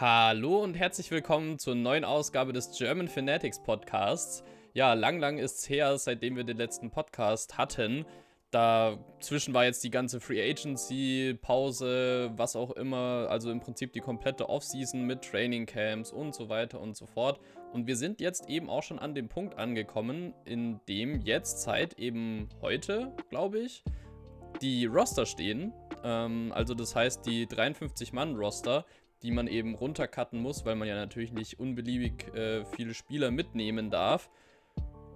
Hallo und herzlich willkommen zur neuen Ausgabe des German Fanatics Podcasts. Ja, lang, lang ist es her, seitdem wir den letzten Podcast hatten. Dazwischen war jetzt die ganze Free Agency, Pause, was auch immer, also im Prinzip die komplette Offseason mit Training Camps und so weiter und so fort. Und wir sind jetzt eben auch schon an dem Punkt angekommen, in dem jetzt seit eben heute, glaube ich, die Roster stehen. Ähm, also das heißt die 53-Mann-Roster, die man eben runtercutten muss, weil man ja natürlich nicht unbeliebig äh, viele Spieler mitnehmen darf.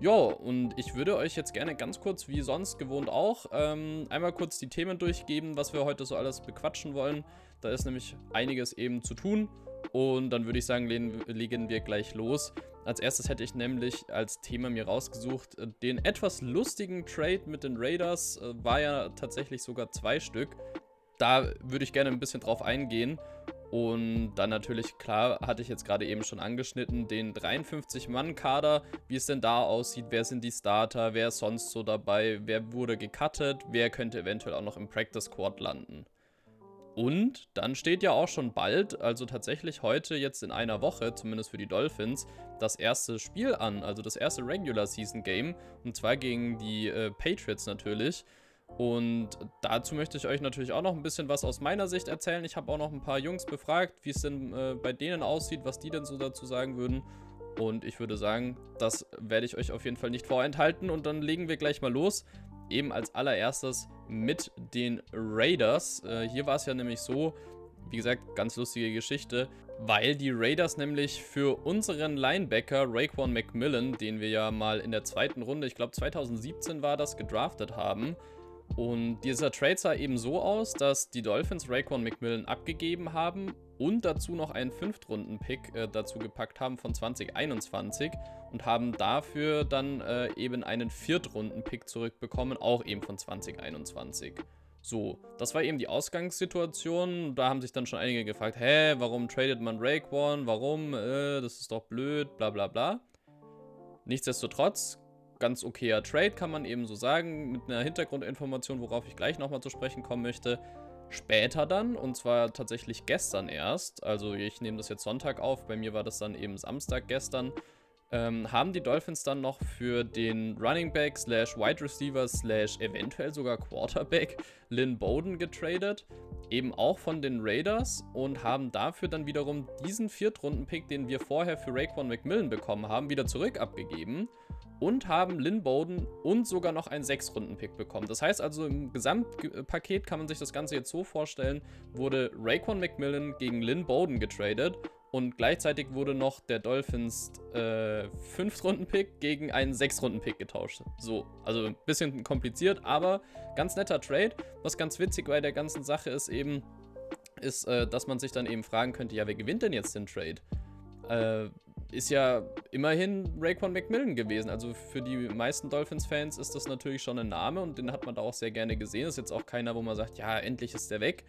Ja, und ich würde euch jetzt gerne ganz kurz, wie sonst gewohnt auch, ähm, einmal kurz die Themen durchgeben, was wir heute so alles bequatschen wollen. Da ist nämlich einiges eben zu tun. Und dann würde ich sagen, legen wir gleich los. Als erstes hätte ich nämlich als Thema mir rausgesucht, äh, den etwas lustigen Trade mit den Raiders. Äh, war ja tatsächlich sogar zwei Stück. Da würde ich gerne ein bisschen drauf eingehen. Und dann natürlich, klar, hatte ich jetzt gerade eben schon angeschnitten, den 53-Mann-Kader, wie es denn da aussieht, wer sind die Starter, wer ist sonst so dabei, wer wurde gecuttet, wer könnte eventuell auch noch im Practice Squad landen. Und dann steht ja auch schon bald, also tatsächlich heute, jetzt in einer Woche, zumindest für die Dolphins, das erste Spiel an, also das erste Regular Season Game, und zwar gegen die äh, Patriots natürlich. Und dazu möchte ich euch natürlich auch noch ein bisschen was aus meiner Sicht erzählen. Ich habe auch noch ein paar Jungs befragt, wie es denn äh, bei denen aussieht, was die denn so dazu sagen würden. Und ich würde sagen, das werde ich euch auf jeden Fall nicht vorenthalten. Und dann legen wir gleich mal los. Eben als allererstes mit den Raiders. Äh, hier war es ja nämlich so, wie gesagt, ganz lustige Geschichte, weil die Raiders nämlich für unseren Linebacker Raekwon McMillan, den wir ja mal in der zweiten Runde, ich glaube 2017 war das, gedraftet haben, und dieser Trade sah eben so aus, dass die Dolphins Raekwon McMillan abgegeben haben und dazu noch einen Fünftrunden-Pick äh, dazu gepackt haben von 2021 und haben dafür dann äh, eben einen Viertrunden-Pick zurückbekommen, auch eben von 2021. So, das war eben die Ausgangssituation. Da haben sich dann schon einige gefragt, hä, warum tradet man Raekwon? Warum? Äh, das ist doch blöd, bla bla bla. Nichtsdestotrotz ganz okayer Trade, kann man eben so sagen, mit einer Hintergrundinformation, worauf ich gleich nochmal zu sprechen kommen möchte. Später dann, und zwar tatsächlich gestern erst, also ich nehme das jetzt Sonntag auf, bei mir war das dann eben Samstag gestern, ähm, haben die Dolphins dann noch für den Running Back slash Wide Receiver slash eventuell sogar Quarterback Lynn Bowden getradet, eben auch von den Raiders und haben dafür dann wiederum diesen Viertrunden-Pick, den wir vorher für Raekwon McMillan bekommen haben, wieder zurück abgegeben und haben Lynn Bowden und sogar noch einen Sechs-Runden-Pick bekommen. Das heißt also, im Gesamtpaket kann man sich das Ganze jetzt so vorstellen, wurde Raekwon McMillan gegen Lynn Bowden getradet und gleichzeitig wurde noch der Dolphins äh, Fünf-Runden-Pick gegen einen Sechs-Runden-Pick getauscht. So, also ein bisschen kompliziert, aber ganz netter Trade. Was ganz witzig bei der ganzen Sache ist eben, ist, äh, dass man sich dann eben fragen könnte, ja, wer gewinnt denn jetzt den Trade? Äh, ist ja immerhin Raekwon McMillan gewesen. Also für die meisten Dolphins-Fans ist das natürlich schon ein Name und den hat man da auch sehr gerne gesehen. Ist jetzt auch keiner, wo man sagt, ja, endlich ist der weg.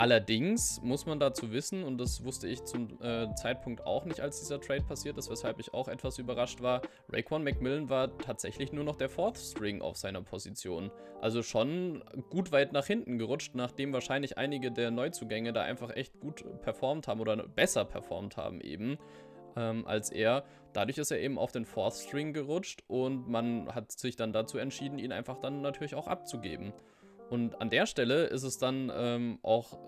Allerdings muss man dazu wissen, und das wusste ich zum äh, Zeitpunkt auch nicht, als dieser Trade passiert ist, weshalb ich auch etwas überrascht war, Raekwon McMillan war tatsächlich nur noch der Fourth String auf seiner Position. Also schon gut weit nach hinten gerutscht, nachdem wahrscheinlich einige der Neuzugänge da einfach echt gut performt haben oder besser performt haben eben ähm, als er. Dadurch ist er eben auf den Fourth String gerutscht und man hat sich dann dazu entschieden, ihn einfach dann natürlich auch abzugeben. Und an der Stelle ist es dann ähm, auch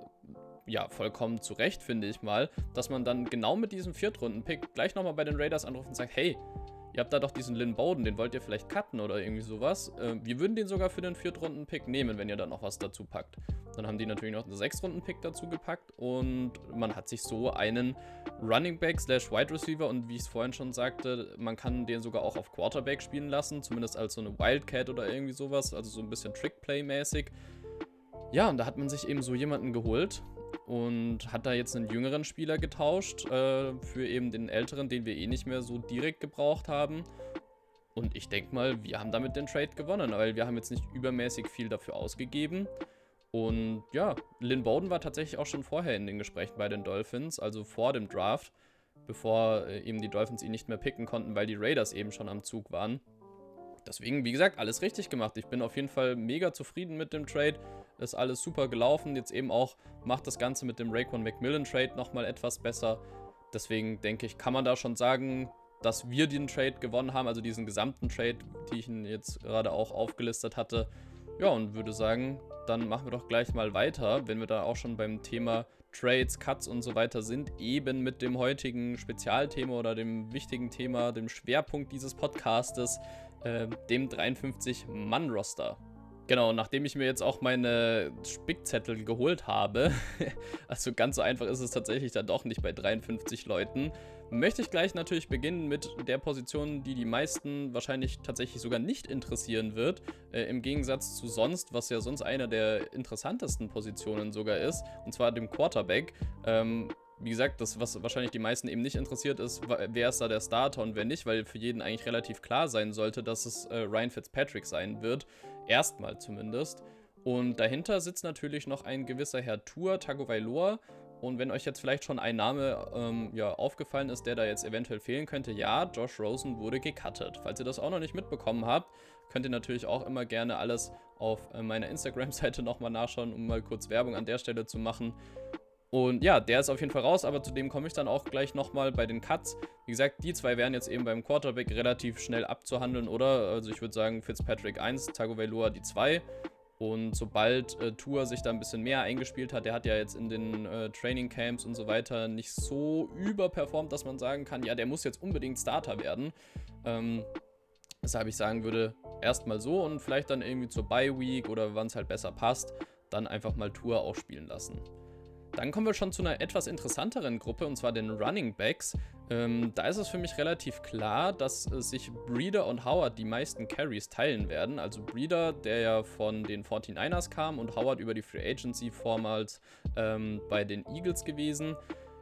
ja, vollkommen zu Recht, finde ich mal, dass man dann genau mit diesem Viertrunden-Pick gleich nochmal bei den Raiders anruft und sagt, hey, ihr habt da doch diesen Lynn Bowden, den wollt ihr vielleicht cutten oder irgendwie sowas. Äh, wir würden den sogar für den Viertrunden-Pick nehmen, wenn ihr da noch was dazu packt. Dann haben die natürlich noch einen Sechstrunden-Pick dazu gepackt und man hat sich so einen Running Back slash Wide Receiver und wie ich es vorhin schon sagte, man kann den sogar auch auf Quarterback spielen lassen, zumindest als so eine Wildcat oder irgendwie sowas, also so ein bisschen Trickplay-mäßig. Ja, und da hat man sich eben so jemanden geholt und hat da jetzt einen jüngeren Spieler getauscht äh, für eben den älteren, den wir eh nicht mehr so direkt gebraucht haben. Und ich denke mal, wir haben damit den Trade gewonnen, weil wir haben jetzt nicht übermäßig viel dafür ausgegeben. Und ja, Lynn Bowden war tatsächlich auch schon vorher in den Gesprächen bei den Dolphins, also vor dem Draft, bevor äh, eben die Dolphins ihn nicht mehr picken konnten, weil die Raiders eben schon am Zug waren. Deswegen, wie gesagt, alles richtig gemacht. Ich bin auf jeden Fall mega zufrieden mit dem Trade. Ist alles super gelaufen. Jetzt eben auch macht das Ganze mit dem Raekwon McMillan Trade nochmal etwas besser. Deswegen denke ich, kann man da schon sagen, dass wir den Trade gewonnen haben, also diesen gesamten Trade, die ich jetzt gerade auch aufgelistet hatte. Ja, und würde sagen, dann machen wir doch gleich mal weiter, wenn wir da auch schon beim Thema Trades, Cuts und so weiter sind, eben mit dem heutigen Spezialthema oder dem wichtigen Thema, dem Schwerpunkt dieses Podcastes, äh, dem 53-Mann-Roster. Genau, nachdem ich mir jetzt auch meine Spickzettel geholt habe, also ganz so einfach ist es tatsächlich dann doch nicht bei 53 Leuten, möchte ich gleich natürlich beginnen mit der Position, die die meisten wahrscheinlich tatsächlich sogar nicht interessieren wird, äh, im Gegensatz zu sonst, was ja sonst eine der interessantesten Positionen sogar ist, und zwar dem Quarterback. Ähm, wie gesagt, das, was wahrscheinlich die meisten eben nicht interessiert ist, wer ist da der Starter und wer nicht, weil für jeden eigentlich relativ klar sein sollte, dass es äh, Ryan Fitzpatrick sein wird. Erstmal zumindest. Und dahinter sitzt natürlich noch ein gewisser Herr Tour, Tagovailoa. Und wenn euch jetzt vielleicht schon ein Name ähm, ja, aufgefallen ist, der da jetzt eventuell fehlen könnte, ja, Josh Rosen wurde gecuttet. Falls ihr das auch noch nicht mitbekommen habt, könnt ihr natürlich auch immer gerne alles auf äh, meiner Instagram-Seite nochmal nachschauen, um mal kurz Werbung an der Stelle zu machen. Und ja, der ist auf jeden Fall raus, aber zu dem komme ich dann auch gleich nochmal bei den Cuts. Wie gesagt, die zwei wären jetzt eben beim Quarterback relativ schnell abzuhandeln, oder? Also ich würde sagen Fitzpatrick 1, Tagovailoa die 2. Und sobald äh, Tour sich da ein bisschen mehr eingespielt hat, der hat ja jetzt in den äh, Training Camps und so weiter nicht so überperformt, dass man sagen kann, ja, der muss jetzt unbedingt Starter werden. Ähm, weshalb ich sagen würde, erstmal so und vielleicht dann irgendwie zur Bye Week oder wann es halt besser passt, dann einfach mal Tour auch spielen lassen. Dann kommen wir schon zu einer etwas interessanteren Gruppe, und zwar den Running Backs. Ähm, da ist es für mich relativ klar, dass äh, sich Breeder und Howard die meisten Carries teilen werden. Also Breeder, der ja von den 49ers kam, und Howard über die Free Agency vormals ähm, bei den Eagles gewesen.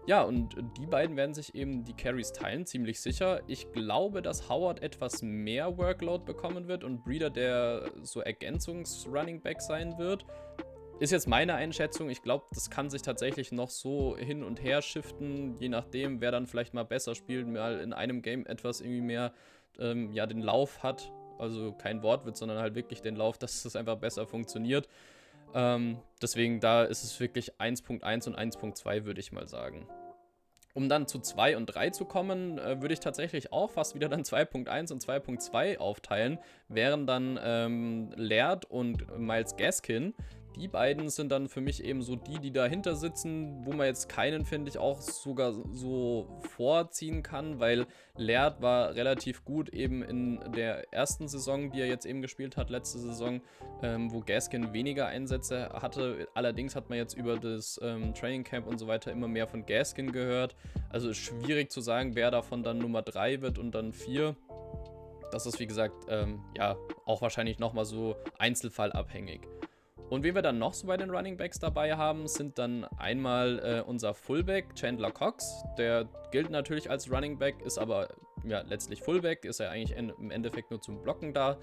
Ja, und die beiden werden sich eben die Carries teilen, ziemlich sicher. Ich glaube, dass Howard etwas mehr Workload bekommen wird und Breeder der so Ergänzungs-Running Back sein wird. Ist jetzt meine Einschätzung. Ich glaube, das kann sich tatsächlich noch so hin und her shiften, je nachdem, wer dann vielleicht mal besser spielt, mal in einem Game etwas irgendwie mehr ähm, ja, den Lauf hat. Also kein Wortwitz, sondern halt wirklich den Lauf, dass es einfach besser funktioniert. Ähm, deswegen, da ist es wirklich 1.1 und 1.2, würde ich mal sagen. Um dann zu 2 und 3 zu kommen, äh, würde ich tatsächlich auch fast wieder dann 2.1 und 2.2 aufteilen, wären dann ähm, Laird und Miles Gaskin die beiden sind dann für mich eben so die, die dahinter sitzen, wo man jetzt keinen, finde ich, auch sogar so vorziehen kann, weil Laird war relativ gut eben in der ersten Saison, die er jetzt eben gespielt hat, letzte Saison, ähm, wo Gaskin weniger Einsätze hatte. Allerdings hat man jetzt über das ähm, Training Camp und so weiter immer mehr von Gaskin gehört. Also ist schwierig zu sagen, wer davon dann Nummer 3 wird und dann 4. Das ist wie gesagt, ähm, ja, auch wahrscheinlich nochmal so einzelfallabhängig. Und wen wir dann noch so bei den Running Backs dabei haben, sind dann einmal äh, unser Fullback Chandler Cox. Der gilt natürlich als Running Back, ist aber ja, letztlich Fullback, ist ja eigentlich in, im Endeffekt nur zum Blocken da.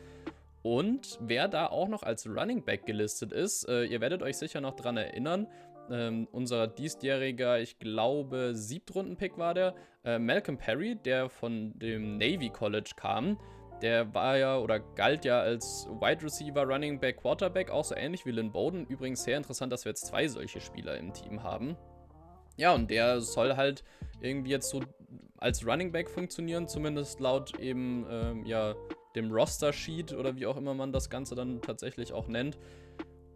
Und wer da auch noch als Running Back gelistet ist, äh, ihr werdet euch sicher noch dran erinnern, ähm, unser diesjähriger, ich glaube, Siebtrunden-Pick war der, äh, Malcolm Perry, der von dem Navy College kam. Der war ja oder galt ja als Wide Receiver, Running Back, Quarterback, auch so ähnlich wie Lynn Bowden. Übrigens sehr interessant, dass wir jetzt zwei solche Spieler im Team haben. Ja, und der soll halt irgendwie jetzt so als Running Back funktionieren, zumindest laut eben ähm, ja dem Roster Sheet oder wie auch immer man das Ganze dann tatsächlich auch nennt.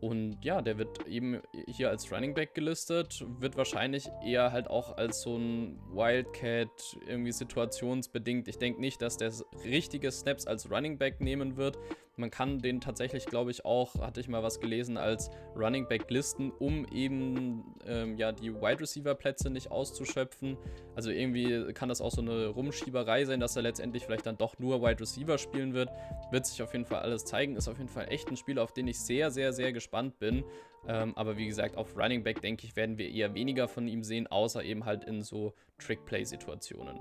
Und ja, der wird eben hier als Running Back gelistet, wird wahrscheinlich eher halt auch als so ein Wildcat irgendwie situationsbedingt. Ich denke nicht, dass der richtige Snaps als Running Back nehmen wird. Man kann den tatsächlich, glaube ich, auch, hatte ich mal was gelesen, als Running Back listen, um eben ähm, ja die Wide Receiver Plätze nicht auszuschöpfen. Also irgendwie kann das auch so eine Rumschieberei sein, dass er letztendlich vielleicht dann doch nur Wide Receiver spielen wird. Wird sich auf jeden Fall alles zeigen. Ist auf jeden Fall echt ein Spiel, auf den ich sehr, sehr, sehr gespannt bin. Ähm, aber wie gesagt, auf Running Back denke ich, werden wir eher weniger von ihm sehen, außer eben halt in so Trick-Play-Situationen.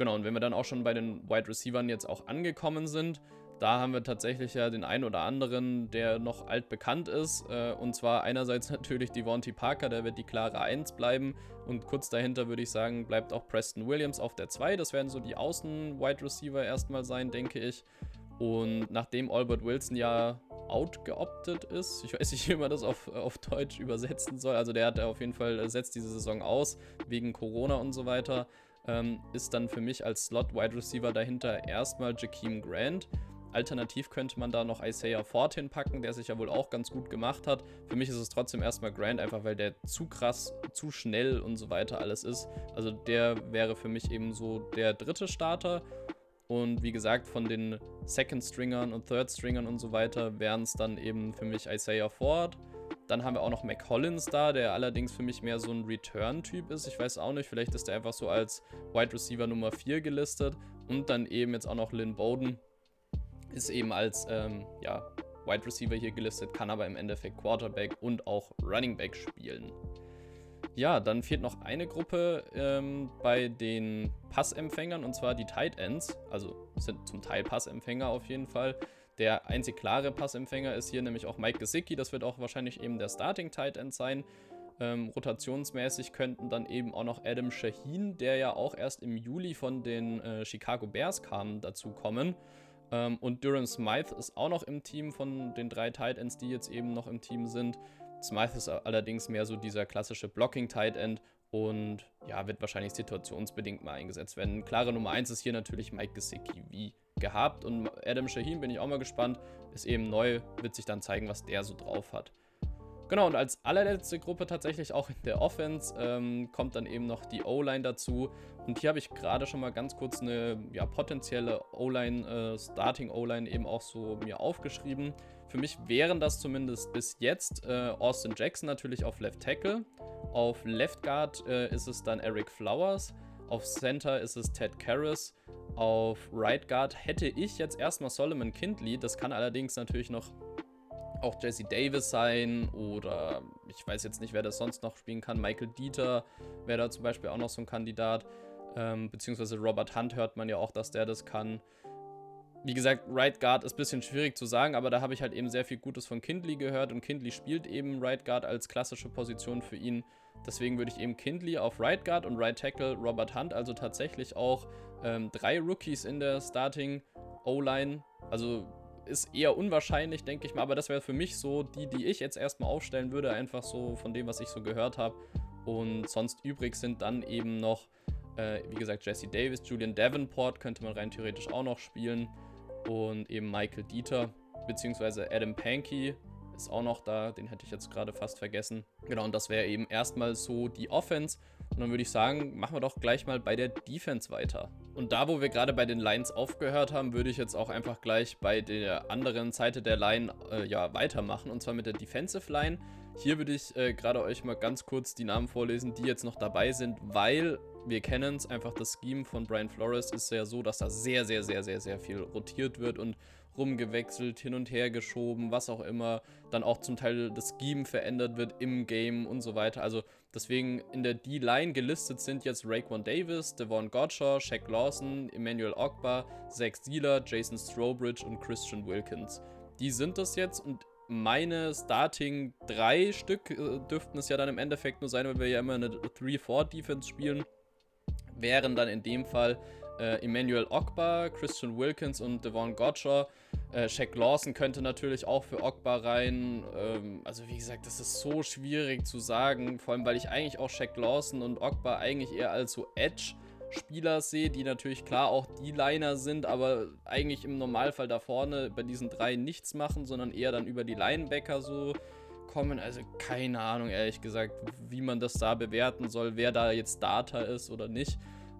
Genau, und wenn wir dann auch schon bei den Wide Receivern jetzt auch angekommen sind, da haben wir tatsächlich ja den einen oder anderen, der noch altbekannt ist. Äh, und zwar einerseits natürlich Devontae Parker, der wird die klare 1 bleiben. Und kurz dahinter würde ich sagen, bleibt auch Preston Williams auf der 2. Das werden so die Außen-Wide Receiver erstmal sein, denke ich. Und nachdem Albert Wilson ja outgeoptet ist. Ich weiß nicht, wie man das auf, auf Deutsch übersetzen soll. Also der hat auf jeden Fall, setzt diese Saison aus, wegen Corona und so weiter. Ähm, ist dann für mich als Slot-Wide Receiver dahinter erstmal Jakeem Grant. Alternativ könnte man da noch Isaiah Ford hinpacken, der sich ja wohl auch ganz gut gemacht hat. Für mich ist es trotzdem erstmal Grant, einfach weil der zu krass, zu schnell und so weiter alles ist. Also der wäre für mich eben so der dritte Starter. Und wie gesagt, von den Second Stringern und Third Stringern und so weiter wären es dann eben für mich Isaiah Ford. Dann haben wir auch noch Mac Collins da, der allerdings für mich mehr so ein Return-Typ ist. Ich weiß auch nicht, vielleicht ist der einfach so als Wide Receiver Nummer 4 gelistet. Und dann eben jetzt auch noch Lynn Bowden, ist eben als ähm, ja, Wide Receiver hier gelistet, kann aber im Endeffekt Quarterback und auch Running Back spielen. Ja, dann fehlt noch eine Gruppe ähm, bei den Passempfängern und zwar die Tight Ends. Also sind zum Teil Passempfänger auf jeden Fall. Der einzig klare Passempfänger ist hier nämlich auch Mike Gesicki. Das wird auch wahrscheinlich eben der Starting Tight End sein. Ähm, rotationsmäßig könnten dann eben auch noch Adam Shaheen, der ja auch erst im Juli von den äh, Chicago Bears kam, dazu kommen. Ähm, und Durham Smythe ist auch noch im Team von den drei Tight Ends, die jetzt eben noch im Team sind. Smythe ist allerdings mehr so dieser klassische Blocking-Tight End und ja, wird wahrscheinlich situationsbedingt mal eingesetzt werden. Klare Nummer 1 ist hier natürlich Mike Gesicki, wie gehabt. Und Adam Shaheen bin ich auch mal gespannt. Ist eben neu, wird sich dann zeigen, was der so drauf hat. Genau, und als allerletzte Gruppe tatsächlich auch in der Offense ähm, kommt dann eben noch die O-Line dazu. Und hier habe ich gerade schon mal ganz kurz eine ja, potenzielle O-Line, äh, Starting O-Line eben auch so mir aufgeschrieben. Für mich wären das zumindest bis jetzt äh, Austin Jackson natürlich auf Left Tackle. Auf Left Guard äh, ist es dann Eric Flowers. Auf Center ist es Ted Karras. Auf Right Guard hätte ich jetzt erstmal Solomon Kindley. Das kann allerdings natürlich noch auch Jesse Davis sein oder ich weiß jetzt nicht, wer das sonst noch spielen kann. Michael Dieter wäre da zum Beispiel auch noch so ein Kandidat. Ähm, beziehungsweise Robert Hunt hört man ja auch, dass der das kann. Wie gesagt, Right Guard ist ein bisschen schwierig zu sagen, aber da habe ich halt eben sehr viel Gutes von Kindley gehört und Kindley spielt eben Right Guard als klassische Position für ihn. Deswegen würde ich eben Kindley auf Right Guard und Right Tackle Robert Hunt, also tatsächlich auch ähm, drei Rookies in der Starting O-Line. Also ist eher unwahrscheinlich, denke ich mal. Aber das wäre für mich so die, die ich jetzt erstmal aufstellen würde, einfach so von dem, was ich so gehört habe. Und sonst übrig sind dann eben noch, äh, wie gesagt, Jesse Davis, Julian Davenport könnte man rein theoretisch auch noch spielen. Und eben Michael Dieter, beziehungsweise Adam Pankey ist auch noch da. Den hätte ich jetzt gerade fast vergessen. Genau, und das wäre eben erstmal so die Offense. Und dann würde ich sagen, machen wir doch gleich mal bei der Defense weiter. Und da, wo wir gerade bei den Lines aufgehört haben, würde ich jetzt auch einfach gleich bei der anderen Seite der Line äh, ja, weitermachen. Und zwar mit der Defensive Line. Hier würde ich äh, gerade euch mal ganz kurz die Namen vorlesen, die jetzt noch dabei sind, weil wir kennen es, einfach das Scheme von Brian Flores ist ja so, dass da sehr, sehr, sehr, sehr, sehr viel rotiert wird und rumgewechselt, hin und her geschoben, was auch immer, dann auch zum Teil das Scheme verändert wird im Game und so weiter. Also deswegen in der D-Line gelistet sind jetzt Raekwon Davis, Devon Gottschall, Shaq Lawson, Emmanuel Ogba, Zach Sealer, Jason Strobridge und Christian Wilkins. Die sind das jetzt und meine Starting drei Stück äh, dürften es ja dann im Endeffekt nur sein, weil wir ja immer eine 3-4-Defense spielen, wären dann in dem Fall äh, Emmanuel Ogba, Christian Wilkins und Devon Gotcha. Äh, Shaq Lawson könnte natürlich auch für Ogba rein. Ähm, also wie gesagt, das ist so schwierig zu sagen, vor allem weil ich eigentlich auch Shaq Lawson und Ogba eigentlich eher als so Edge-Spieler sehe, die natürlich klar auch die Liner sind, aber eigentlich im Normalfall da vorne bei diesen drei nichts machen, sondern eher dann über die Linebacker so kommen. Also keine Ahnung, ehrlich gesagt, wie man das da bewerten soll, wer da jetzt Data ist oder nicht.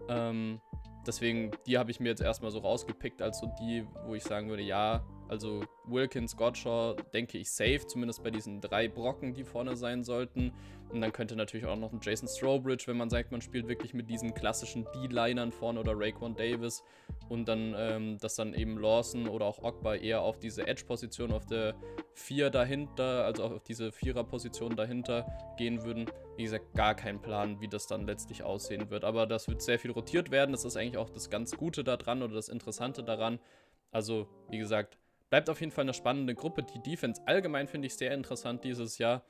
Ähm, deswegen, die habe ich mir jetzt erstmal so rausgepickt, als so die, wo ich sagen würde, ja, also Wilkins, Gottschall, denke ich safe, zumindest bei diesen drei Brocken, die vorne sein sollten. Und dann könnte natürlich auch noch ein Jason Strobridge, wenn man sagt, man spielt wirklich mit diesen klassischen D-Linern vorne oder Raekwon Davis. Und dann, ähm, dass dann eben Lawson oder auch Ogba eher auf diese Edge-Position, auf der 4 dahinter, also auf diese Vierer-Position dahinter gehen würden. Wie gesagt, gar kein Plan, wie das dann letztlich aussehen wird. Aber das wird sehr viel rotiert werden. Das ist eigentlich auch das ganz Gute daran oder das Interessante daran. Also, wie gesagt, Bleibt auf jeden Fall eine spannende Gruppe. Die Defense allgemein finde ich sehr interessant dieses Jahr.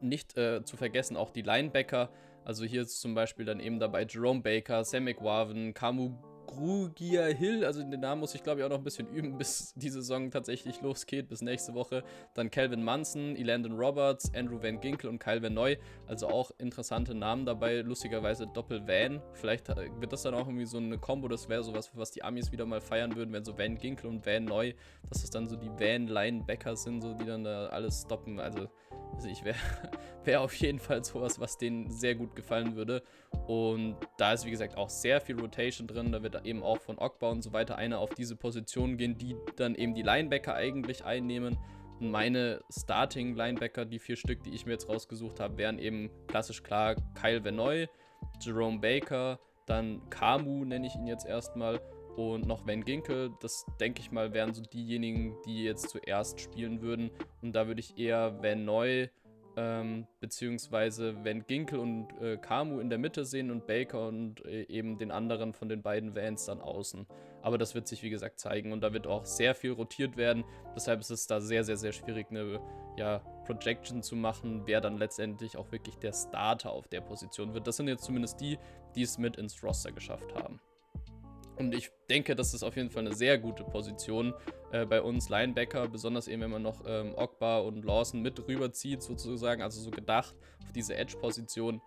Nicht äh, zu vergessen auch die Linebacker. Also hier ist zum Beispiel dann eben dabei Jerome Baker, Sam McWarven, Kamu Grugia Hill, also den Namen muss ich glaube ich auch noch ein bisschen üben, bis die Saison tatsächlich losgeht, bis nächste Woche. Dann Calvin Munson, Elandon Roberts, Andrew Van Ginkel und Kyle Van Neu, also auch interessante Namen dabei, lustigerweise Doppel-Van. Vielleicht äh, wird das dann auch irgendwie so eine Combo, das wäre sowas, was die Amis wieder mal feiern würden, wenn so Van Ginkel und Van Neu, dass es dann so die Van-Linebacker sind, so die dann da alles stoppen. Also, also ich wäre wär auf jeden Fall sowas, was denen sehr gut gefallen würde. Und da ist wie gesagt auch sehr viel Rotation drin, da wird eben auch von Ogba und so weiter einer auf diese Position gehen, die dann eben die Linebacker eigentlich einnehmen. Und meine Starting Linebacker, die vier Stück, die ich mir jetzt rausgesucht habe, wären eben klassisch klar Kyle Venoy, Jerome Baker, dann Kamu nenne ich ihn jetzt erstmal und noch Van Ginkel. Das denke ich mal wären so diejenigen, die jetzt zuerst spielen würden. Und da würde ich eher Van Neu ähm, beziehungsweise wenn Ginkel und äh, Kamu in der Mitte sehen und Baker und äh, eben den anderen von den beiden Vans dann außen. Aber das wird sich wie gesagt zeigen und da wird auch sehr viel rotiert werden. Deshalb ist es da sehr, sehr, sehr schwierig, eine ja, Projection zu machen, wer dann letztendlich auch wirklich der Starter auf der Position wird. Das sind jetzt zumindest die, die es mit ins Roster geschafft haben. Und ich denke, das ist auf jeden Fall eine sehr gute Position äh, bei uns Linebacker, besonders eben, wenn man noch ähm, Ogba und Lawson mit rüberzieht, sozusagen, also so gedacht auf diese Edge-Position.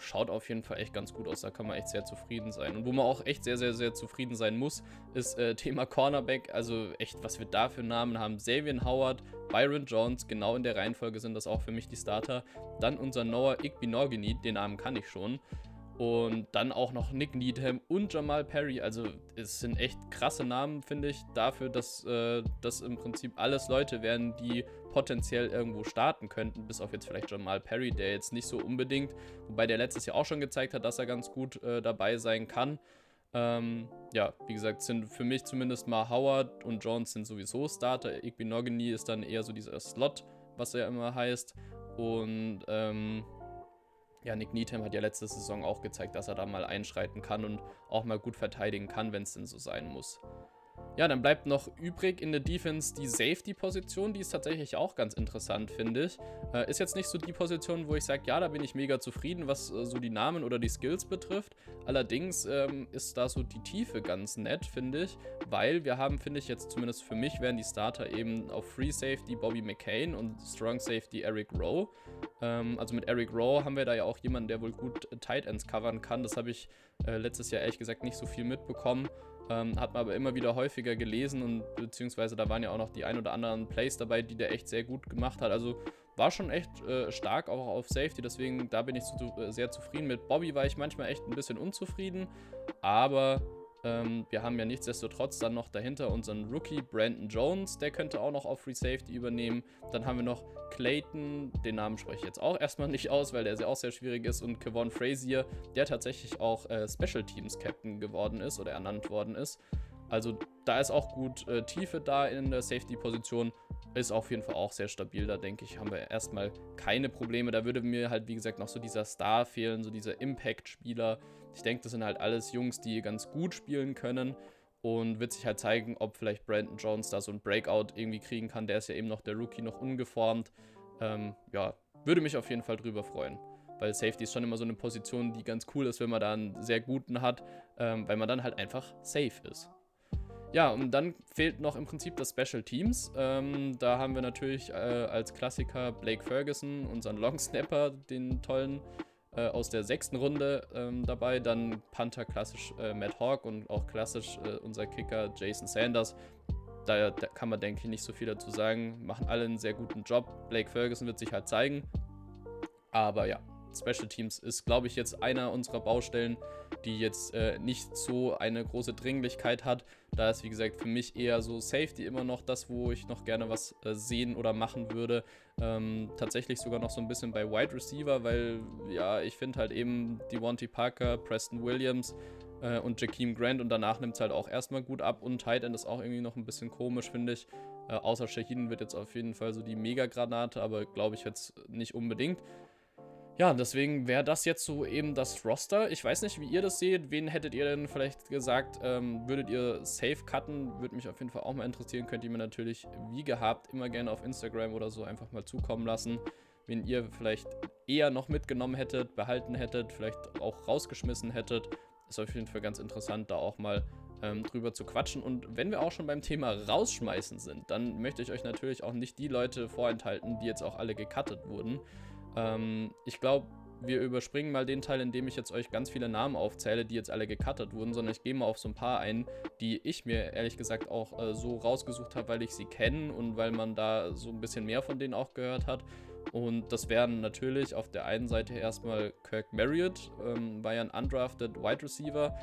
Schaut auf jeden Fall echt ganz gut aus, da kann man echt sehr zufrieden sein. Und wo man auch echt sehr, sehr, sehr zufrieden sein muss, ist äh, Thema Cornerback. Also echt, was wir da für Namen haben. Xavier Howard, Byron Jones, genau in der Reihenfolge sind das auch für mich die Starter. Dann unser Noah Igbinorgini, den Namen kann ich schon. Und dann auch noch Nick Needham und Jamal Perry. Also es sind echt krasse Namen, finde ich, dafür, dass äh, das im Prinzip alles Leute wären, die potenziell irgendwo starten könnten, bis auf jetzt vielleicht Jamal Perry, der jetzt nicht so unbedingt, wobei der letztes Jahr auch schon gezeigt hat, dass er ganz gut äh, dabei sein kann. Ähm, ja, wie gesagt, sind für mich zumindest mal Howard und Jones sind sowieso Starter. Igbinogany ist dann eher so dieser Slot, was er immer heißt. Und ähm, ja, Nick Needham hat ja letzte Saison auch gezeigt, dass er da mal einschreiten kann und auch mal gut verteidigen kann, wenn es denn so sein muss. Ja, dann bleibt noch übrig in der Defense die Safety-Position. Die ist tatsächlich auch ganz interessant, finde ich. Äh, ist jetzt nicht so die Position, wo ich sage, ja, da bin ich mega zufrieden, was äh, so die Namen oder die Skills betrifft. Allerdings ähm, ist da so die Tiefe ganz nett, finde ich. Weil wir haben, finde ich, jetzt zumindest für mich, wären die Starter eben auf Free Safety Bobby McCain und Strong Safety Eric Rowe. Ähm, also mit Eric Rowe haben wir da ja auch jemanden, der wohl gut äh, Tight Ends covern kann. Das habe ich äh, letztes Jahr ehrlich gesagt nicht so viel mitbekommen. Ähm, hat man aber immer wieder häufiger gelesen und beziehungsweise da waren ja auch noch die ein oder anderen Plays dabei, die der echt sehr gut gemacht hat. Also war schon echt äh, stark auch auf Safety, deswegen da bin ich zu, äh, sehr zufrieden mit. Bobby war ich manchmal echt ein bisschen unzufrieden, aber ähm, wir haben ja nichtsdestotrotz dann noch dahinter unseren Rookie Brandon Jones, der könnte auch noch auf Free Safety übernehmen. Dann haben wir noch Clayton, den Namen spreche ich jetzt auch erstmal nicht aus, weil der auch sehr schwierig ist. Und Kevon Frazier, der tatsächlich auch äh, Special Teams Captain geworden ist oder ernannt worden ist. Also da ist auch gut äh, Tiefe da in der Safety-Position. Ist auf jeden Fall auch sehr stabil. Da denke ich, haben wir erstmal keine Probleme. Da würde mir halt, wie gesagt, noch so dieser Star fehlen, so dieser Impact-Spieler. Ich denke, das sind halt alles Jungs, die ganz gut spielen können. Und wird sich halt zeigen, ob vielleicht Brandon Jones da so ein Breakout irgendwie kriegen kann. Der ist ja eben noch der Rookie, noch ungeformt. Ähm, ja, würde mich auf jeden Fall drüber freuen weil Safety ist schon immer so eine Position, die ganz cool ist, wenn man da einen sehr guten hat, ähm, weil man dann halt einfach safe ist. Ja, und dann fehlt noch im Prinzip das Special Teams. Ähm, da haben wir natürlich äh, als Klassiker Blake Ferguson, unseren Long Snapper, den tollen äh, aus der sechsten Runde ähm, dabei. Dann Panther klassisch äh, Matt Hawk und auch klassisch äh, unser Kicker Jason Sanders. Da, da, kann man, denke ich, nicht so viel dazu sagen. Machen alle einen sehr guten Job. Blake Ferguson wird sich halt zeigen. Aber ja, Special Teams ist, glaube ich, jetzt einer unserer Baustellen, die jetzt äh, nicht so eine große Dringlichkeit hat. Da ist, wie gesagt, für mich eher so Safety immer noch das, wo ich noch gerne was äh, sehen oder machen würde. Ähm, tatsächlich sogar noch so ein bisschen bei Wide Receiver, weil ja, ich finde halt eben Devontae Parker, Preston Williams äh, und Jakeem Grant und danach nimmt es halt auch erstmal gut ab und Tight End ist auch irgendwie noch ein bisschen komisch, finde ich. Äh, außer Shaheen wird jetzt auf jeden Fall so die Mega-Granate, aber glaube ich jetzt nicht unbedingt. Ja, deswegen wäre das jetzt so eben das Roster. Ich weiß nicht, wie ihr das seht. Wen hättet ihr denn vielleicht gesagt, ähm, würdet ihr safe cutten? Würde mich auf jeden Fall auch mal interessieren. Könnt ihr mir natürlich, wie gehabt, immer gerne auf Instagram oder so einfach mal zukommen lassen. Wen ihr vielleicht eher noch mitgenommen hättet, behalten hättet, vielleicht auch rausgeschmissen hättet. ist auf jeden Fall ganz interessant, da auch mal ähm, drüber zu quatschen. Und wenn wir auch schon beim Thema rausschmeißen sind, dann möchte ich euch natürlich auch nicht die Leute vorenthalten, die jetzt auch alle gecuttet wurden. Ähm, ich glaube, wir überspringen mal den Teil, in dem ich jetzt euch ganz viele Namen aufzähle, die jetzt alle gecuttet wurden, sondern ich gehe mal auf so ein paar ein, die ich mir ehrlich gesagt auch äh, so rausgesucht habe, weil ich sie kenne und weil man da so ein bisschen mehr von denen auch gehört hat. Und das wären natürlich auf der einen Seite erstmal Kirk Marriott, ähm, war ja ein undrafted Wide Receiver,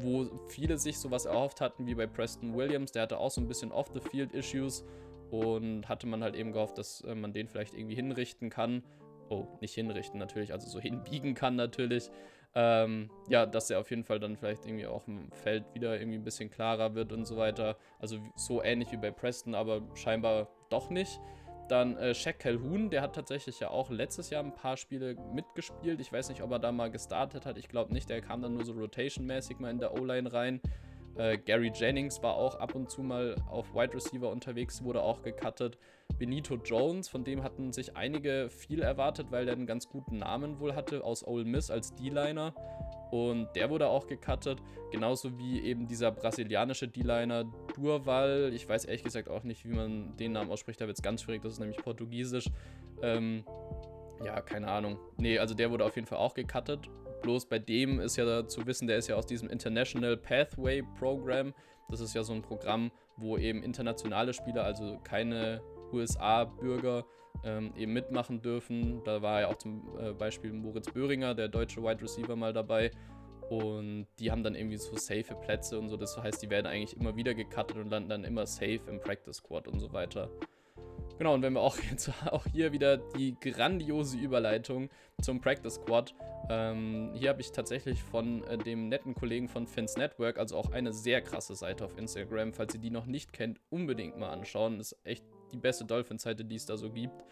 wo viele sich sowas erhofft hatten wie bei Preston Williams. Der hatte auch so ein bisschen Off-the-Field-Issues und hatte man halt eben gehofft, dass äh, man den vielleicht irgendwie hinrichten kann oh, nicht hinrichten natürlich, also so hinbiegen kann natürlich. Ähm, ja, dass er auf jeden Fall dann vielleicht irgendwie auch im Feld wieder irgendwie ein bisschen klarer wird und so weiter. Also so ähnlich wie bei Preston, aber scheinbar doch nicht. Dann äh, Shaq Calhoun, der hat tatsächlich ja auch letztes Jahr ein paar Spiele mitgespielt. Ich weiß nicht, ob er da mal gestartet hat. Ich glaube nicht, der kam dann nur so rotation-mäßig mal in der O-Line rein. Äh, Gary Jennings war auch ab und zu mal auf Wide Receiver unterwegs, wurde auch gecuttet. Benito Jones, von dem hatten sich einige viel erwartet, weil der einen ganz guten Namen wohl hatte aus Ole Miss als D-Liner. Und der wurde auch gecuttet, genauso wie eben dieser brasilianische D-Liner Durval. Ich weiß ehrlich gesagt auch nicht, wie man den Namen ausspricht, da wird es ganz schwierig, das ist nämlich portugiesisch. Ähm, ja, keine Ahnung. Nee, also der wurde auf jeden Fall auch gecuttet. Bloß bei dem ist ja zu wissen, der ist ja aus diesem International Pathway Program. Das ist ja so ein Programm, wo eben internationale Spieler, also keine USA-Bürger, ähm, eben mitmachen dürfen. Da war ja auch zum äh, Beispiel Moritz Böhringer, der deutsche Wide Receiver, mal dabei. Und die haben dann irgendwie so safe Plätze und so. Das heißt, die werden eigentlich immer wieder gecuttet und landen dann immer safe im Practice Squad und so weiter. Genau, und wenn wir auch jetzt auch hier wieder die grandiose Überleitung zum Practice Squad. Ähm, hier habe ich tatsächlich von äh, dem netten Kollegen von Fins Network, also auch eine sehr krasse Seite auf Instagram. Falls ihr die noch nicht kennt, unbedingt mal anschauen. Ist echt die beste Dolphin-Seite, die es da so gibt.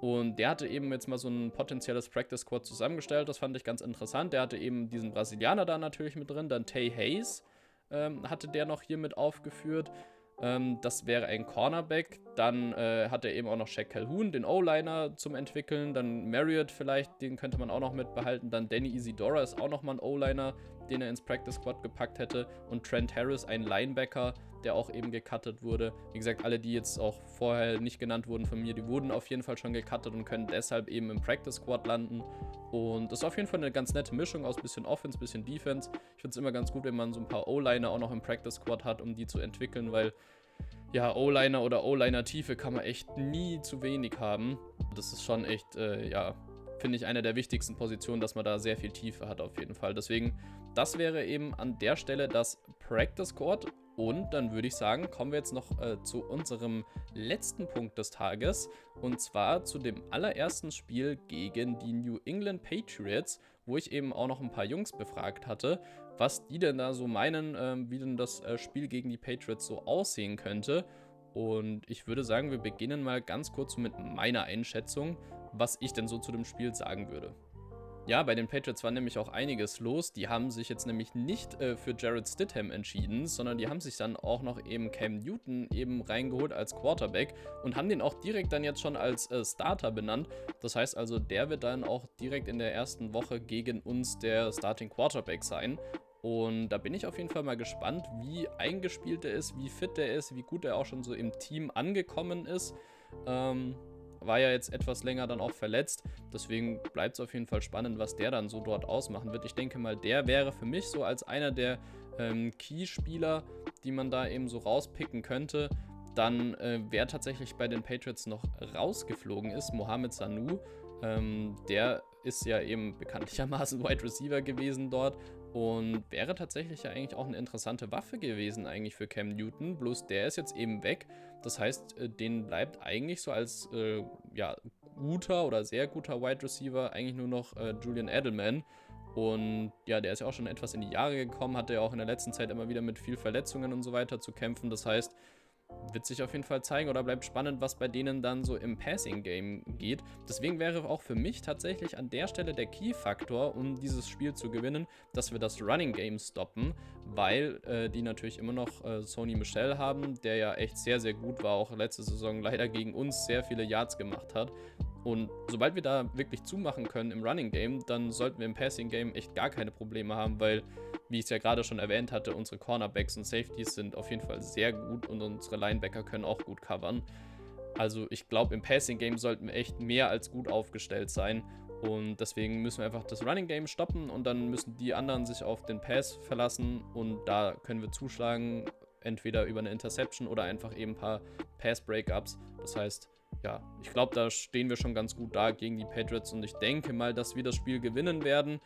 Und der hatte eben jetzt mal so ein potenzielles Practice Squad zusammengestellt. Das fand ich ganz interessant. Der hatte eben diesen Brasilianer da natürlich mit drin. Dann Tay Hayes ähm, hatte der noch hier mit aufgeführt. Ähm, das wäre ein Cornerback. Dann äh, hat er eben auch noch Shaq Calhoun, den O-Liner zum Entwickeln. Dann Marriott vielleicht, den könnte man auch noch mit behalten. Dann Danny Isidora ist auch nochmal ein O-Liner, den er ins Practice Squad gepackt hätte. Und Trent Harris, ein Linebacker, der auch eben gecuttet wurde. Wie gesagt, alle, die jetzt auch vorher nicht genannt wurden von mir, die wurden auf jeden Fall schon gecuttet und können deshalb eben im Practice Squad landen. Und das ist auf jeden Fall eine ganz nette Mischung aus bisschen Offense, bisschen Defense. Ich finde es immer ganz gut, wenn man so ein paar O-Liner auch noch im Practice Squad hat, um die zu entwickeln, weil ja, O-Liner oder O-Liner-Tiefe kann man echt nie zu wenig haben. Das ist schon echt, äh, ja, finde ich eine der wichtigsten Positionen, dass man da sehr viel Tiefe hat auf jeden Fall. Deswegen, das wäre eben an der Stelle das Practice Squad. Und dann würde ich sagen, kommen wir jetzt noch äh, zu unserem letzten Punkt des Tages. Und zwar zu dem allerersten Spiel gegen die New England Patriots, wo ich eben auch noch ein paar Jungs befragt hatte, was die denn da so meinen, äh, wie denn das äh, Spiel gegen die Patriots so aussehen könnte. Und ich würde sagen, wir beginnen mal ganz kurz mit meiner Einschätzung, was ich denn so zu dem Spiel sagen würde. Ja, bei den Patriots war nämlich auch einiges los. Die haben sich jetzt nämlich nicht äh, für Jared Stidham entschieden, sondern die haben sich dann auch noch eben Cam Newton eben reingeholt als Quarterback und haben den auch direkt dann jetzt schon als äh, Starter benannt. Das heißt also, der wird dann auch direkt in der ersten Woche gegen uns der Starting Quarterback sein. Und da bin ich auf jeden Fall mal gespannt, wie eingespielt er ist, wie fit er ist, wie gut er auch schon so im Team angekommen ist. Ähm, war ja jetzt etwas länger dann auch verletzt. Deswegen bleibt es auf jeden Fall spannend, was der dann so dort ausmachen wird. Ich denke mal, der wäre für mich so als einer der ähm, Key-Spieler, die man da eben so rauspicken könnte. Dann, äh, wer tatsächlich bei den Patriots noch rausgeflogen ist, Mohamed Sanu. Ähm, der ist ja eben bekanntlichermaßen Wide Receiver gewesen dort und wäre tatsächlich ja eigentlich auch eine interessante Waffe gewesen eigentlich für Cam Newton. Bloß der ist jetzt eben weg. Das heißt, äh, den bleibt eigentlich so als äh, ja, guter oder sehr guter Wide Receiver eigentlich nur noch äh, Julian Edelman. Und ja, der ist ja auch schon etwas in die Jahre gekommen, hatte ja auch in der letzten Zeit immer wieder mit viel Verletzungen und so weiter zu kämpfen. Das heißt, wird sich auf jeden Fall zeigen oder bleibt spannend, was bei denen dann so im Passing-Game geht. Deswegen wäre auch für mich tatsächlich an der Stelle der Key-Faktor, um dieses Spiel zu gewinnen, dass wir das Running-Game stoppen, weil äh, die natürlich immer noch äh, Sony Michel haben, der ja echt sehr, sehr gut war, auch letzte Saison leider gegen uns sehr viele Yards gemacht hat. Und sobald wir da wirklich zumachen können im Running Game, dann sollten wir im Passing Game echt gar keine Probleme haben, weil, wie ich es ja gerade schon erwähnt hatte, unsere Cornerbacks und Safeties sind auf jeden Fall sehr gut und unsere Linebacker können auch gut covern. Also ich glaube, im Passing Game sollten wir echt mehr als gut aufgestellt sein. Und deswegen müssen wir einfach das Running Game stoppen und dann müssen die anderen sich auf den Pass verlassen und da können wir zuschlagen, entweder über eine Interception oder einfach eben ein paar Pass-Breakups. Das heißt, ja, ich glaube, da stehen wir schon ganz gut da gegen die Patriots und ich denke mal, dass wir das Spiel gewinnen werden.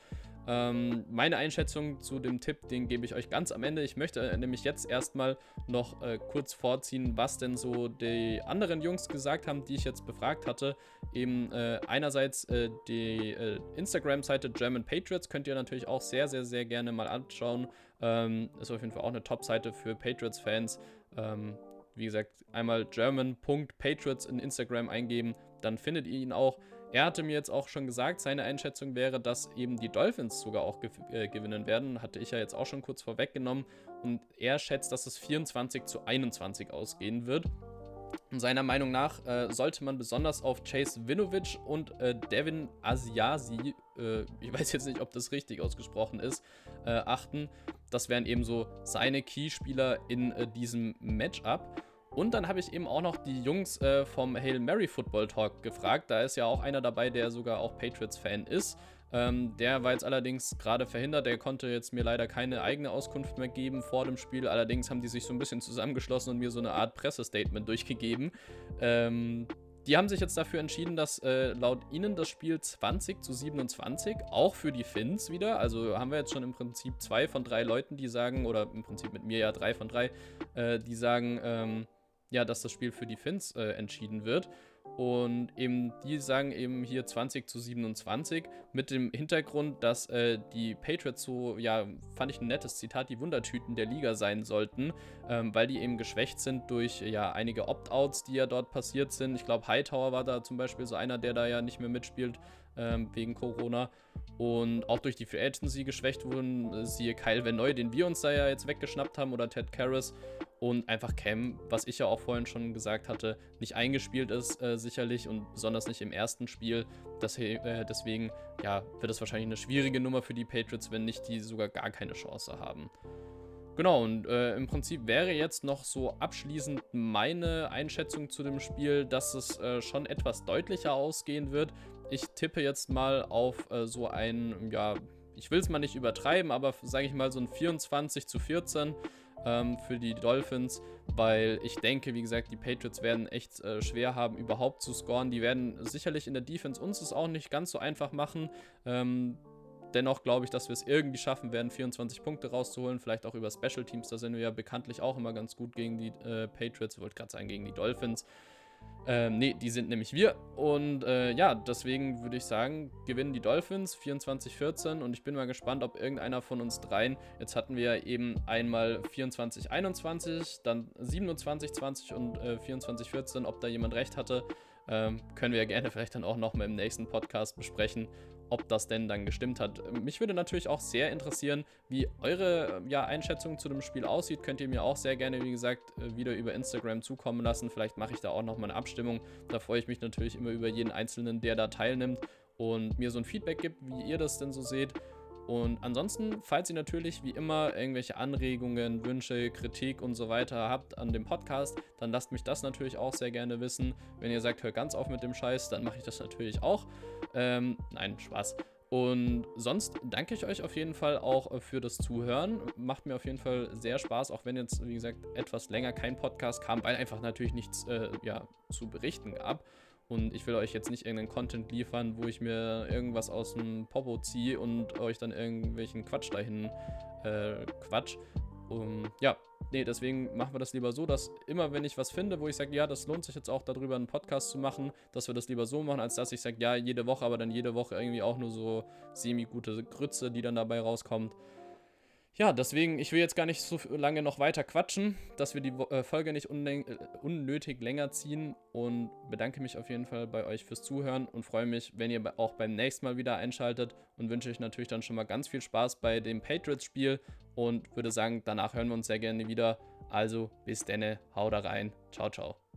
Ähm, meine Einschätzung zu dem Tipp, den gebe ich euch ganz am Ende. Ich möchte nämlich jetzt erstmal noch äh, kurz vorziehen, was denn so die anderen Jungs gesagt haben, die ich jetzt befragt hatte. Eben äh, einerseits äh, die äh, Instagram-Seite German Patriots könnt ihr natürlich auch sehr, sehr, sehr gerne mal anschauen. Ähm, ist auf jeden Fall auch eine Top-Seite für Patriots-Fans. Ähm, wie gesagt, einmal german.patriots in Instagram eingeben, dann findet ihr ihn auch. Er hatte mir jetzt auch schon gesagt, seine Einschätzung wäre, dass eben die Dolphins sogar auch gew äh, gewinnen werden. Hatte ich ja jetzt auch schon kurz vorweggenommen. Und er schätzt, dass es 24 zu 21 ausgehen wird. Seiner Meinung nach äh, sollte man besonders auf Chase Winovich und äh, Devin Asiasi, äh, ich weiß jetzt nicht, ob das richtig ausgesprochen ist, äh, achten. Das wären eben so seine Keyspieler in äh, diesem Matchup. Und dann habe ich eben auch noch die Jungs äh, vom Hail Mary Football Talk gefragt. Da ist ja auch einer dabei, der sogar auch Patriots-Fan ist. Ähm, der war jetzt allerdings gerade verhindert. Der konnte jetzt mir leider keine eigene Auskunft mehr geben vor dem Spiel. Allerdings haben die sich so ein bisschen zusammengeschlossen und mir so eine Art Pressestatement durchgegeben. Ähm, die haben sich jetzt dafür entschieden, dass äh, laut ihnen das Spiel 20 zu 27, auch für die Finns wieder, also haben wir jetzt schon im Prinzip zwei von drei Leuten, die sagen, oder im Prinzip mit mir ja drei von drei, äh, die sagen, ähm, ja, dass das Spiel für die Finns äh, entschieden wird. Und eben, die sagen eben hier 20 zu 27 mit dem Hintergrund, dass äh, die Patriots so, ja, fand ich ein nettes Zitat, die Wundertüten der Liga sein sollten, ähm, weil die eben geschwächt sind durch ja einige Opt-outs, die ja dort passiert sind. Ich glaube, Hightower war da zum Beispiel so einer, der da ja nicht mehr mitspielt ähm, wegen Corona. Und auch durch die Free Agency geschwächt wurden, äh, siehe Kyle Venoy, den wir uns da ja jetzt weggeschnappt haben, oder Ted Karras. Und einfach Cam, was ich ja auch vorhin schon gesagt hatte, nicht eingespielt ist, äh, sicherlich und besonders nicht im ersten Spiel. Das, äh, deswegen ja, wird es wahrscheinlich eine schwierige Nummer für die Patriots, wenn nicht die sogar gar keine Chance haben. Genau, und äh, im Prinzip wäre jetzt noch so abschließend meine Einschätzung zu dem Spiel, dass es äh, schon etwas deutlicher ausgehen wird. Ich tippe jetzt mal auf äh, so ein, ja, ich will es mal nicht übertreiben, aber sage ich mal so ein 24 zu 14 ähm, für die Dolphins, weil ich denke, wie gesagt, die Patriots werden echt äh, schwer haben, überhaupt zu scoren. Die werden sicherlich in der Defense uns es auch nicht ganz so einfach machen. Ähm, dennoch glaube ich, dass wir es irgendwie schaffen werden, 24 Punkte rauszuholen, vielleicht auch über Special Teams. Da sind wir ja bekanntlich auch immer ganz gut gegen die äh, Patriots, wollte gerade sagen, gegen die Dolphins. Ähm, ne, die sind nämlich wir. Und äh, ja, deswegen würde ich sagen, gewinnen die Dolphins 24-14 und ich bin mal gespannt, ob irgendeiner von uns dreien, jetzt hatten wir eben einmal 24-21, dann 27-20 und äh, 24-14, ob da jemand recht hatte. Ähm, können wir ja gerne vielleicht dann auch nochmal im nächsten Podcast besprechen, ob das denn dann gestimmt hat. Mich würde natürlich auch sehr interessieren, wie eure ja, Einschätzung zu dem Spiel aussieht. Könnt ihr mir auch sehr gerne, wie gesagt, äh, wieder über Instagram zukommen lassen. Vielleicht mache ich da auch nochmal eine Abstimmung. Da freue ich mich natürlich immer über jeden Einzelnen, der da teilnimmt und mir so ein Feedback gibt, wie ihr das denn so seht. Und ansonsten, falls ihr natürlich wie immer irgendwelche Anregungen, Wünsche, Kritik und so weiter habt an dem Podcast, dann lasst mich das natürlich auch sehr gerne wissen. Wenn ihr sagt, hör ganz auf mit dem Scheiß, dann mache ich das natürlich auch. Ähm, nein, Spaß. Und sonst danke ich euch auf jeden Fall auch äh, für das Zuhören. Macht mir auf jeden Fall sehr Spaß, auch wenn jetzt, wie gesagt, etwas länger kein Podcast kam, weil einfach natürlich nichts äh, ja, zu berichten gab. Und ich will euch jetzt nicht irgendeinen Content liefern, wo ich mir irgendwas aus dem Popo ziehe und euch dann irgendwelchen Quatsch dahin äh, quatsch. Um, ja, nee, deswegen machen wir das lieber so, dass immer, wenn ich was finde, wo ich sage, ja, das lohnt sich jetzt auch darüber einen Podcast zu machen, dass wir das lieber so machen, als dass ich sage, ja, jede Woche, aber dann jede Woche irgendwie auch nur so semi-gute Grütze, die dann dabei rauskommt. Ja, deswegen, ich will jetzt gar nicht so lange noch weiter quatschen, dass wir die äh, Folge nicht äh, unnötig länger ziehen und bedanke mich auf jeden Fall bei euch fürs Zuhören und freue mich, wenn ihr auch beim nächsten Mal wieder einschaltet und wünsche euch natürlich dann schon mal ganz viel Spaß bei dem Patriots-Spiel und würde sagen, danach hören wir uns sehr gerne wieder. Also bis denne, hau da rein, ciao, ciao.